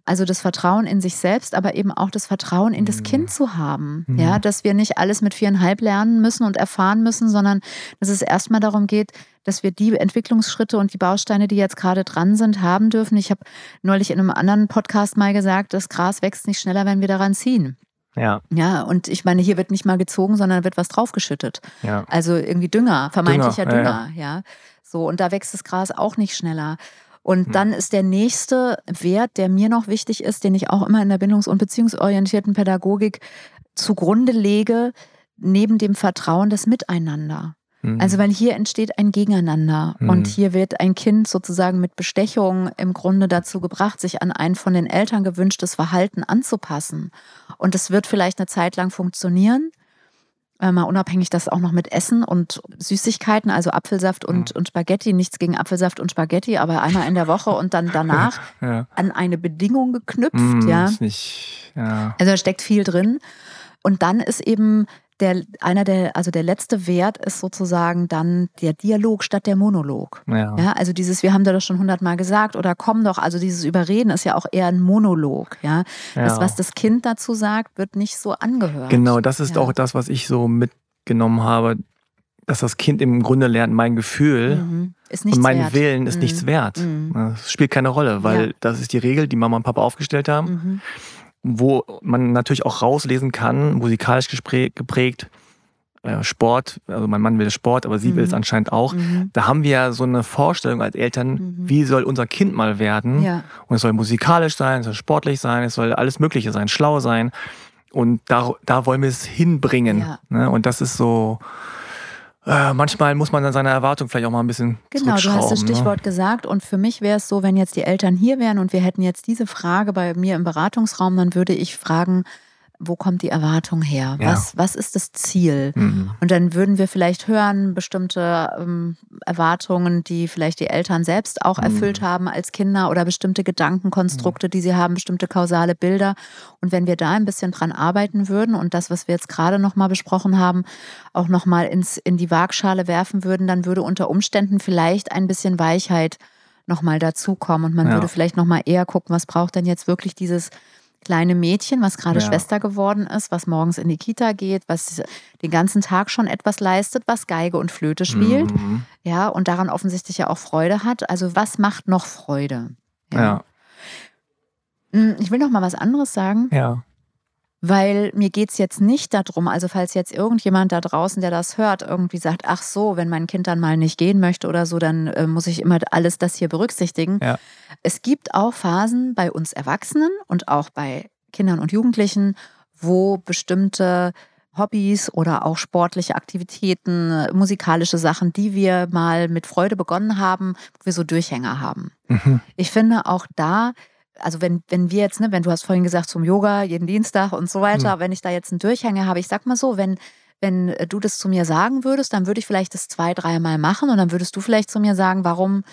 Also das Vertrauen in sich selbst, aber eben auch das Vertrauen in das mhm. Kind zu haben. Mhm. Ja, dass wir nicht alles mit viereinhalb lernen müssen und erfahren müssen, sondern dass es erstmal darum geht, dass wir die Entwicklungsschritte und die Bausteine, die jetzt gerade dran sind, haben dürfen. Ich habe neulich in einem anderen Podcast mal gesagt, das Gras wächst nicht schneller, wenn wir daran ziehen. Ja. Ja, und ich meine, hier wird nicht mal gezogen, sondern wird was draufgeschüttet. Ja. Also irgendwie Dünger, vermeintlicher Dünger, Dünger ja, ja. ja. So, und da wächst das Gras auch nicht schneller. Und hm. dann ist der nächste Wert, der mir noch wichtig ist, den ich auch immer in der bindungs- und beziehungsorientierten Pädagogik zugrunde lege, neben dem Vertrauen das Miteinander. Hm. Also, weil hier entsteht ein Gegeneinander mhm. und hier wird ein Kind sozusagen mit Bestechung im Grunde dazu gebracht, sich an ein von den Eltern gewünschtes Verhalten anzupassen. Und es wird vielleicht eine Zeit lang funktionieren, äh, mal unabhängig das auch noch mit Essen und Süßigkeiten, also Apfelsaft und, mhm. und Spaghetti, nichts gegen Apfelsaft und Spaghetti, aber einmal in der Woche und dann danach ja. an eine Bedingung geknüpft. Mm, ja. Nicht, ja. Also da steckt viel drin. Und dann ist eben der, einer der, also der letzte Wert ist sozusagen dann der Dialog statt der Monolog. Ja. ja also dieses, wir haben da das schon hundertmal gesagt oder komm doch, also dieses Überreden ist ja auch eher ein Monolog. Ja? ja. Das, was das Kind dazu sagt, wird nicht so angehört. Genau, das ist ja. auch das, was ich so mitgenommen habe, dass das Kind im Grunde lernt, mein Gefühl mhm. und mein wert. Willen ist mhm. nichts wert. Mhm. Das spielt keine Rolle, weil das ist die Regel, die Mama und Papa aufgestellt haben. Wo man natürlich auch rauslesen kann, musikalisch geprägt, äh, Sport, also mein Mann will Sport, aber sie mhm. will es mhm. anscheinend auch. Mhm. Da haben wir ja so eine Vorstellung als Eltern, mhm. wie soll unser Kind mal werden? Ja. Und es soll musikalisch sein, es soll sportlich sein, es soll alles Mögliche sein, schlau sein. Und da, da wollen wir es hinbringen. Ja. Ne? Und das ist so, äh, manchmal muss man dann seine Erwartung vielleicht auch mal ein bisschen Genau, du hast das ne? Stichwort ne? gesagt und für mich wäre es so, wenn jetzt die Eltern hier wären und wir hätten jetzt diese Frage bei mir im Beratungsraum, dann würde ich fragen, wo kommt die Erwartung her? Ja. Was, was ist das Ziel? Mhm. Und dann würden wir vielleicht hören, bestimmte ähm, Erwartungen, die vielleicht die Eltern selbst auch mhm. erfüllt haben als Kinder oder bestimmte Gedankenkonstrukte, mhm. die sie haben, bestimmte kausale Bilder. Und wenn wir da ein bisschen dran arbeiten würden und das, was wir jetzt gerade nochmal besprochen haben, auch nochmal in die Waagschale werfen würden, dann würde unter Umständen vielleicht ein bisschen Weichheit nochmal dazukommen und man ja. würde vielleicht nochmal eher gucken, was braucht denn jetzt wirklich dieses kleine Mädchen, was gerade ja. Schwester geworden ist, was morgens in die Kita geht, was den ganzen Tag schon etwas leistet, was Geige und Flöte spielt, mhm. ja, und daran offensichtlich ja auch Freude hat. Also was macht noch Freude? Ja. ja. Hm, ich will noch mal was anderes sagen. Ja weil mir geht es jetzt nicht darum, also falls jetzt irgendjemand da draußen, der das hört, irgendwie sagt, ach so, wenn mein Kind dann mal nicht gehen möchte oder so, dann äh, muss ich immer alles das hier berücksichtigen. Ja. Es gibt auch Phasen bei uns Erwachsenen und auch bei Kindern und Jugendlichen, wo bestimmte Hobbys oder auch sportliche Aktivitäten, musikalische Sachen, die wir mal mit Freude begonnen haben, wo wir so Durchhänger haben. Mhm. Ich finde auch da also wenn, wenn wir jetzt, ne, wenn du hast vorhin gesagt zum Yoga jeden Dienstag und so weiter, mhm. wenn ich da jetzt einen Durchhänger habe, ich sag mal so, wenn, wenn äh, du das zu mir sagen würdest, dann würde ich vielleicht das zwei, dreimal machen und dann würdest du vielleicht zu mir sagen, warum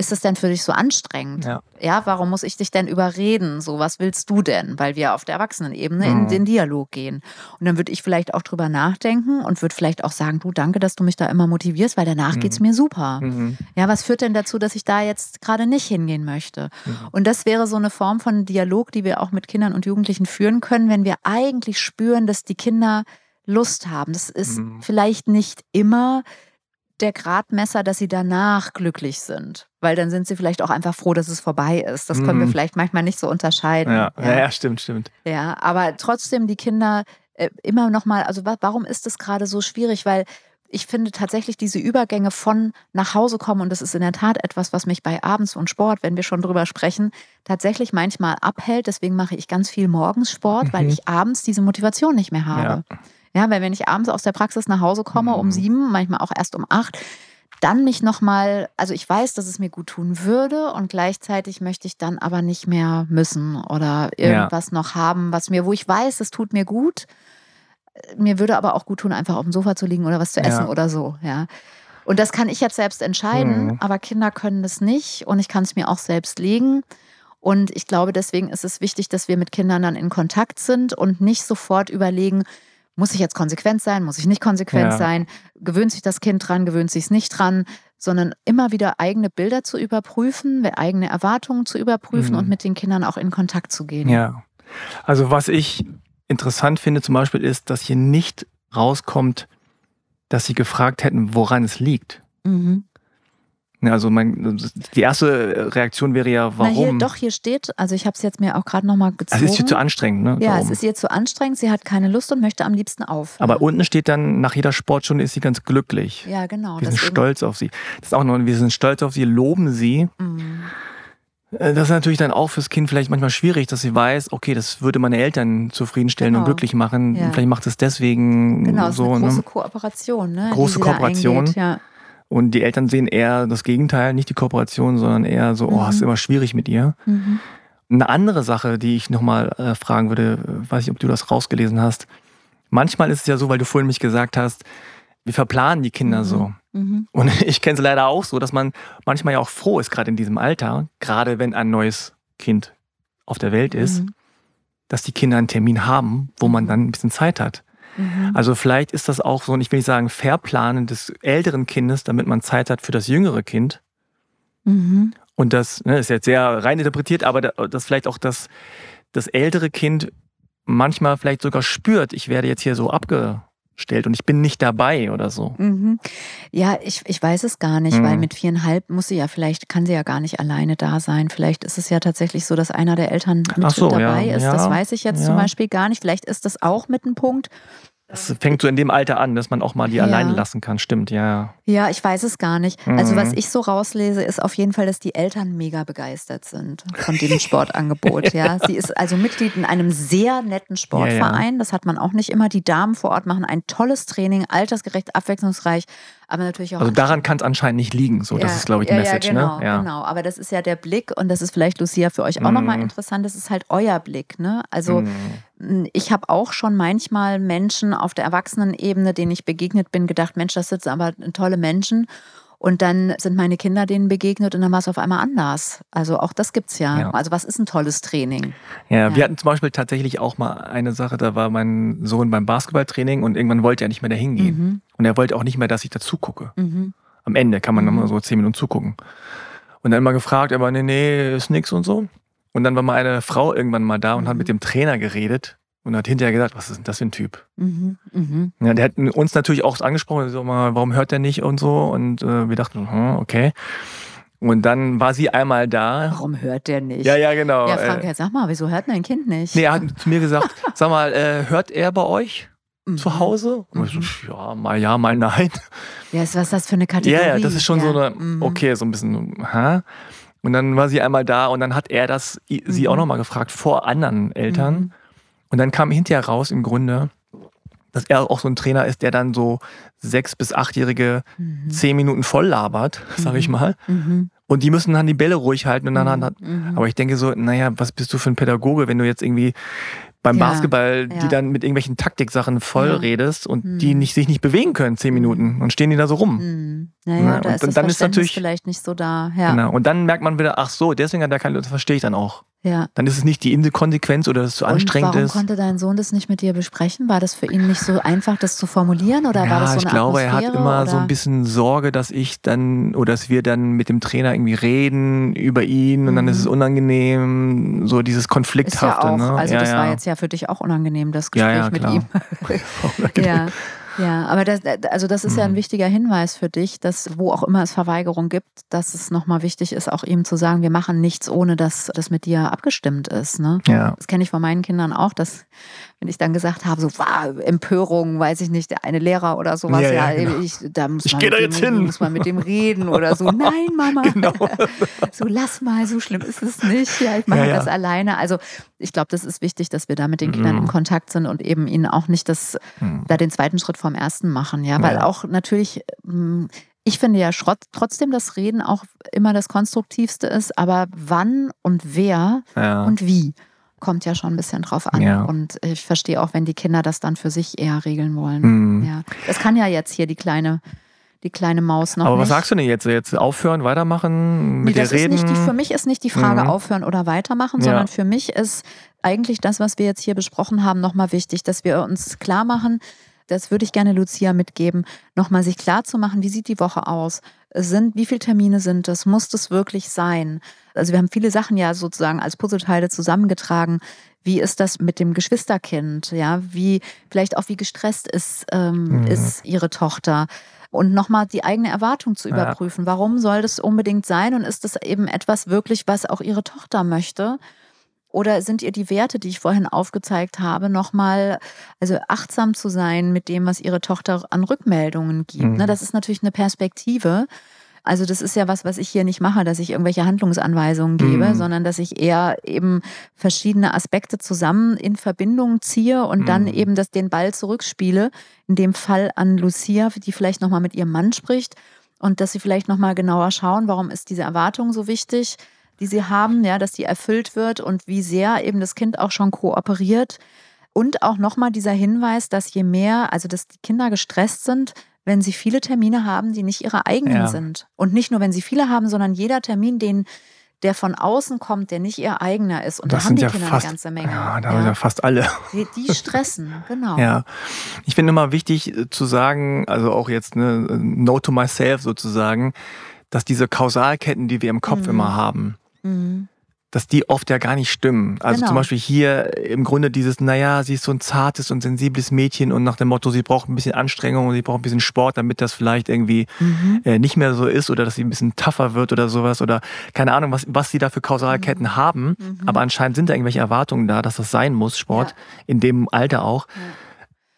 ist das denn für dich so anstrengend? Ja. ja, warum muss ich dich denn überreden? So, was willst du denn? Weil wir auf der Erwachsenenebene mhm. in den Dialog gehen. Und dann würde ich vielleicht auch drüber nachdenken und würde vielleicht auch sagen, du, danke, dass du mich da immer motivierst, weil danach mhm. es mir super. Mhm. Ja, was führt denn dazu, dass ich da jetzt gerade nicht hingehen möchte? Mhm. Und das wäre so eine Form von Dialog, die wir auch mit Kindern und Jugendlichen führen können, wenn wir eigentlich spüren, dass die Kinder Lust haben. Das ist mhm. vielleicht nicht immer der Gradmesser, dass sie danach glücklich sind. Weil dann sind sie vielleicht auch einfach froh, dass es vorbei ist. Das können mhm. wir vielleicht manchmal nicht so unterscheiden. Ja, ja. ja stimmt, stimmt. Ja, aber trotzdem die Kinder äh, immer nochmal, also warum ist das gerade so schwierig? Weil ich finde tatsächlich diese Übergänge von nach Hause kommen, und das ist in der Tat etwas, was mich bei Abends und Sport, wenn wir schon drüber sprechen, tatsächlich manchmal abhält. Deswegen mache ich ganz viel morgens Sport, mhm. weil ich abends diese Motivation nicht mehr habe. Ja. Ja, weil wenn ich abends aus der Praxis nach Hause komme um mhm. sieben, manchmal auch erst um acht, dann mich nochmal, also ich weiß, dass es mir gut tun würde und gleichzeitig möchte ich dann aber nicht mehr müssen oder irgendwas ja. noch haben, was mir, wo ich weiß, es tut mir gut. Mir würde aber auch gut tun, einfach auf dem Sofa zu liegen oder was zu essen ja. oder so, ja. Und das kann ich jetzt selbst entscheiden, mhm. aber Kinder können das nicht und ich kann es mir auch selbst legen. Und ich glaube, deswegen ist es wichtig, dass wir mit Kindern dann in Kontakt sind und nicht sofort überlegen, muss ich jetzt konsequent sein, muss ich nicht konsequent ja. sein, gewöhnt sich das Kind dran, gewöhnt sich es nicht dran, sondern immer wieder eigene Bilder zu überprüfen, eigene Erwartungen zu überprüfen mhm. und mit den Kindern auch in Kontakt zu gehen. Ja, also was ich interessant finde zum Beispiel ist, dass hier nicht rauskommt, dass sie gefragt hätten, woran es liegt. Mhm. Also mein, die erste Reaktion wäre ja, warum? Na hier, doch, hier steht, also ich habe es jetzt mir auch gerade nochmal gezogen. Also es ist ihr zu anstrengend, ne? Ja, Warum? es ist ihr zu anstrengend, sie hat keine Lust und möchte am liebsten auf. Aber unten steht dann, nach jeder Sportstunde ist sie ganz glücklich. Ja, genau. Wir sind stolz auf sie. Das ist auch noch, wir sind stolz auf sie, loben sie. Mhm. Äh, das ist natürlich dann auch fürs Kind vielleicht manchmal schwierig, dass sie weiß, okay, das würde meine Eltern zufriedenstellen genau. und glücklich machen. Ja. Vielleicht macht es deswegen genau, so. Genau, eine große ne? Kooperation, ne? Große Kooperation. Eingeht, ja. Und die Eltern sehen eher das Gegenteil, nicht die Kooperation, sondern eher so, oh, mhm. ist immer schwierig mit ihr. Mhm. Eine andere Sache, die ich nochmal äh, fragen würde, weiß ich, ob du das rausgelesen hast. Manchmal ist es ja so, weil du vorhin mich gesagt hast, wir verplanen die Kinder mhm. so. Mhm. Und ich kenne es leider auch so, dass man manchmal ja auch froh ist, gerade in diesem Alter, gerade wenn ein neues Kind auf der Welt ist, mhm. dass die Kinder einen Termin haben, wo man mhm. dann ein bisschen Zeit hat. Mhm. Also vielleicht ist das auch so, und ich will nicht sagen, Verplanen des älteren Kindes, damit man Zeit hat für das jüngere Kind. Mhm. Und das ne, ist jetzt sehr rein interpretiert, aber das vielleicht auch das, das ältere Kind manchmal vielleicht sogar spürt, ich werde jetzt hier so abge, stellt und ich bin nicht dabei oder so. Mhm. Ja, ich, ich weiß es gar nicht, mhm. weil mit viereinhalb muss sie ja vielleicht, kann sie ja gar nicht alleine da sein. Vielleicht ist es ja tatsächlich so, dass einer der Eltern mit so, dabei ja. ist. Ja. Das weiß ich jetzt ja. zum Beispiel gar nicht. Vielleicht ist das auch mit einem Punkt, das fängt so in dem Alter an, dass man auch mal die ja. alleine lassen kann, stimmt, ja. Ja, ich weiß es gar nicht. Mhm. Also, was ich so rauslese, ist auf jeden Fall, dass die Eltern mega begeistert sind von diesem Sportangebot. ja, sie ist also Mitglied in einem sehr netten Sportverein. Ja, ja. Das hat man auch nicht immer. Die Damen vor Ort machen ein tolles Training, altersgerecht, abwechslungsreich aber natürlich auch. Also daran kann es anscheinend nicht liegen, so. Ja, das ist, glaube ich, die ja, Message. Ja, genau, ne? ja, genau. Aber das ist ja der Blick und das ist vielleicht, Lucia, für euch auch mm. nochmal interessant. Das ist halt euer Blick, ne? Also mm. ich habe auch schon manchmal Menschen auf der Erwachsenenebene, denen ich begegnet bin, gedacht, Mensch, das sitzen aber tolle Menschen. Und dann sind meine Kinder denen begegnet und dann war es auf einmal anders. Also auch das gibt's ja. ja. Also was ist ein tolles Training? Ja, ja, wir hatten zum Beispiel tatsächlich auch mal eine Sache, da war mein Sohn beim Basketballtraining und irgendwann wollte er nicht mehr dahin gehen. Mhm. Und er wollte auch nicht mehr, dass ich dazu gucke. Mhm. Am Ende kann man mhm. nochmal so zehn Minuten zugucken. Und dann immer gefragt, aber nee, nee, ist nix und so. Und dann war mal eine Frau irgendwann mal da und mhm. hat mit dem Trainer geredet und hat hinterher gesagt, was ist denn das für ein Typ? Mhm, mh. ja, der hat uns natürlich auch angesprochen, so mal, warum hört der nicht und so. Und äh, wir dachten, hm, okay. Und dann war sie einmal da. Warum hört der nicht? Ja, ja, genau. Ja, Frank, jetzt sag mal, wieso hört dein Kind nicht? Nee, er hat zu mir gesagt, sag mal, äh, hört er bei euch mhm. zu Hause? Und ich so, mhm. ja, mal ja, mal nein. Ja, was ist das für eine Kategorie? Ja, ja, das ist schon ja. so eine, mhm. okay, so ein bisschen, hä? Und dann war sie einmal da und dann hat er das sie auch mhm. nochmal gefragt vor anderen Eltern. Mhm. Und dann kam hinterher raus im Grunde, dass er auch so ein Trainer ist, der dann so sechs- bis achtjährige mhm. zehn Minuten voll labert, sag ich mhm. mal. Mhm. Und die müssen dann die Bälle ruhig halten und dann mhm. hat, aber ich denke so, naja, was bist du für ein Pädagoge, wenn du jetzt irgendwie beim ja, Basketball, ja. die dann mit irgendwelchen Taktiksachen voll ja. redest und hm. die nicht, sich nicht bewegen können, zehn Minuten. Und stehen die da so rum. Hm. Naja, ja, da und, ist das dann ist natürlich vielleicht nicht so da. Ja. Genau. Und dann merkt man wieder, ach so, deswegen hat er keine, das verstehe ich dann auch. Ja. Dann ist es nicht die Inkonsequenz oder dass es zu und anstrengend warum ist. Warum konnte dein Sohn das nicht mit dir besprechen? War das für ihn nicht so einfach, das zu formulieren oder ja, war das so eine ich glaube, Atmosphäre, er hat immer oder? so ein bisschen Sorge, dass ich dann oder dass wir dann mit dem Trainer irgendwie reden über ihn und mhm. dann ist es mhm. unangenehm, so dieses Konflikthafte. Ist ja auch, ne? Also ja, das ja. war jetzt ja für dich auch unangenehm, das Gespräch mit ihm. ja. Ja, aber das, also das ist ja ein mhm. wichtiger Hinweis für dich, dass wo auch immer es Verweigerung gibt, dass es nochmal wichtig ist, auch ihm zu sagen, wir machen nichts, ohne dass das mit dir abgestimmt ist. Ne? Ja. Das kenne ich von meinen Kindern auch, dass wenn ich dann gesagt habe, so wow, Empörung, weiß ich nicht, der eine Lehrer oder sowas, ja, ja, ja genau. ich, da muss ich man, da dem, hin. muss man mit dem reden oder so. Nein, Mama, genau. so lass mal, so schlimm ist es nicht. Ja, ich mache ja, das alleine. Also ich glaube, das ist wichtig, dass wir da mit den Kindern mhm. in Kontakt sind und eben ihnen auch nicht das, mhm. da den zweiten Schritt vom ersten machen, ja, weil auch natürlich hm, ich finde ja trotzdem, dass Reden auch immer das Konstruktivste ist, aber wann und wer ja. und wie kommt ja schon ein bisschen drauf an. Ja. Und ich verstehe auch, wenn die Kinder das dann für sich eher regeln wollen. Mhm. Ja. Das kann ja jetzt hier die kleine, die kleine Maus noch. Aber was nicht. sagst du denn jetzt? Jetzt aufhören, weitermachen, mit nee, dir reden? Die, für mich ist nicht die Frage mhm. aufhören oder weitermachen, sondern ja. für mich ist eigentlich das, was wir jetzt hier besprochen haben, nochmal wichtig, dass wir uns klar machen, das würde ich gerne Lucia mitgeben, nochmal sich klar zu machen, wie sieht die Woche aus? Sind, wie viele Termine sind es? Muss das wirklich sein? Also wir haben viele Sachen ja sozusagen als Puzzleteile zusammengetragen. Wie ist das mit dem Geschwisterkind? Ja, wie vielleicht auch wie gestresst ist, ähm, mhm. ist ihre Tochter? Und nochmal die eigene Erwartung zu überprüfen. Ja. Warum soll das unbedingt sein? Und ist das eben etwas wirklich, was auch ihre Tochter möchte? Oder sind ihr die Werte, die ich vorhin aufgezeigt habe, nochmal, also achtsam zu sein mit dem, was ihre Tochter an Rückmeldungen gibt? Ne? Mhm. Das ist natürlich eine Perspektive. Also das ist ja was, was ich hier nicht mache, dass ich irgendwelche Handlungsanweisungen gebe, mhm. sondern dass ich eher eben verschiedene Aspekte zusammen in Verbindung ziehe und mhm. dann eben das, den Ball zurückspiele. In dem Fall an Lucia, die vielleicht nochmal mit ihrem Mann spricht und dass sie vielleicht nochmal genauer schauen, warum ist diese Erwartung so wichtig die sie haben, ja, dass die erfüllt wird und wie sehr eben das Kind auch schon kooperiert. Und auch nochmal dieser Hinweis, dass je mehr, also dass die Kinder gestresst sind, wenn sie viele Termine haben, die nicht ihre eigenen ja. sind. Und nicht nur, wenn sie viele haben, sondern jeder Termin, den der von außen kommt, der nicht ihr eigener ist. Und das da haben die ja Kinder fast, eine ganze Menge. Ja, da ja. ja fast alle. Die, die, stressen, genau. Ja. Ich finde immer wichtig äh, zu sagen, also auch jetzt ne, No to myself sozusagen, dass diese Kausalketten, die wir im Kopf mhm. immer haben, Mhm. Dass die oft ja gar nicht stimmen. Also genau. zum Beispiel hier im Grunde dieses, naja, sie ist so ein zartes und sensibles Mädchen und nach dem Motto, sie braucht ein bisschen Anstrengung und sie braucht ein bisschen Sport, damit das vielleicht irgendwie mhm. äh, nicht mehr so ist oder dass sie ein bisschen tougher wird oder sowas oder keine Ahnung, was, was sie da für Kausalketten mhm. haben. Mhm. Aber anscheinend sind da irgendwelche Erwartungen da, dass das sein muss, Sport, ja. in dem Alter auch. Ja.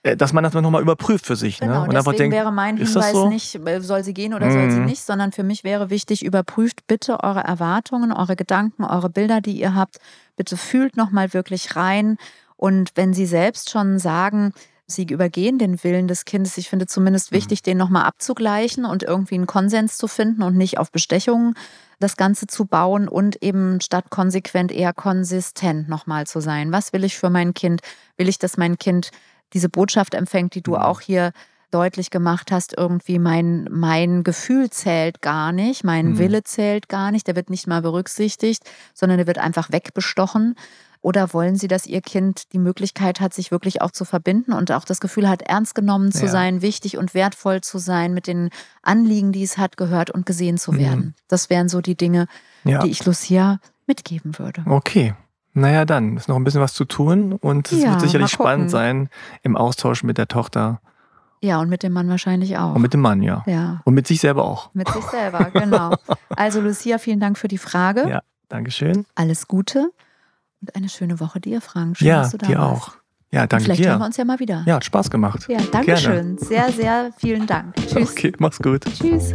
Äh, dass man das nochmal überprüft für sich. Ne? Genau, ne? und deswegen denkt, wäre mein Hinweis so? nicht, äh, soll sie gehen oder mhm. soll sie mhm. nicht, sondern für mich wäre wichtig, überprüft bitte eure Erwartungen, eure Gedanken, eure Bilder, die ihr habt. Bitte fühlt nochmal wirklich rein. Und wenn sie selbst schon sagen, sie übergehen den Willen des Kindes, ich finde zumindest mhm. wichtig, den nochmal abzugleichen und irgendwie einen Konsens zu finden und nicht auf Bestechungen das Ganze zu bauen und eben statt konsequent eher konsistent nochmal zu sein. Was will ich für mein Kind? Will ich, dass mein Kind diese Botschaft empfängt, die du mhm. auch hier deutlich gemacht hast, irgendwie mein, mein Gefühl zählt gar nicht, mein mhm. Wille zählt gar nicht, der wird nicht mal berücksichtigt, sondern der wird einfach wegbestochen. Oder wollen Sie, dass Ihr Kind die Möglichkeit hat, sich wirklich auch zu verbinden und auch das Gefühl hat, ernst genommen zu ja. sein, wichtig und wertvoll zu sein, mit den Anliegen, die es hat, gehört und gesehen zu werden? Mhm. Das wären so die Dinge, ja. die ich Lucia mitgeben würde. Okay. Naja, dann ist noch ein bisschen was zu tun und es ja, wird sicherlich spannend sein im Austausch mit der Tochter. Ja, und mit dem Mann wahrscheinlich auch. Und mit dem Mann, ja. ja. Und mit sich selber auch. Mit sich selber, genau. Also Lucia, vielen Dank für die Frage. Ja, Dankeschön. Alles Gute und eine schöne Woche dir, Frank. Schön, ja, dass du da dir warst. auch. Ja, danke und vielleicht dir. hören wir uns ja mal wieder. Ja, hat Spaß gemacht. Ja, danke schön. Sehr, sehr vielen Dank. Tschüss. Okay, mach's gut. Tschüss.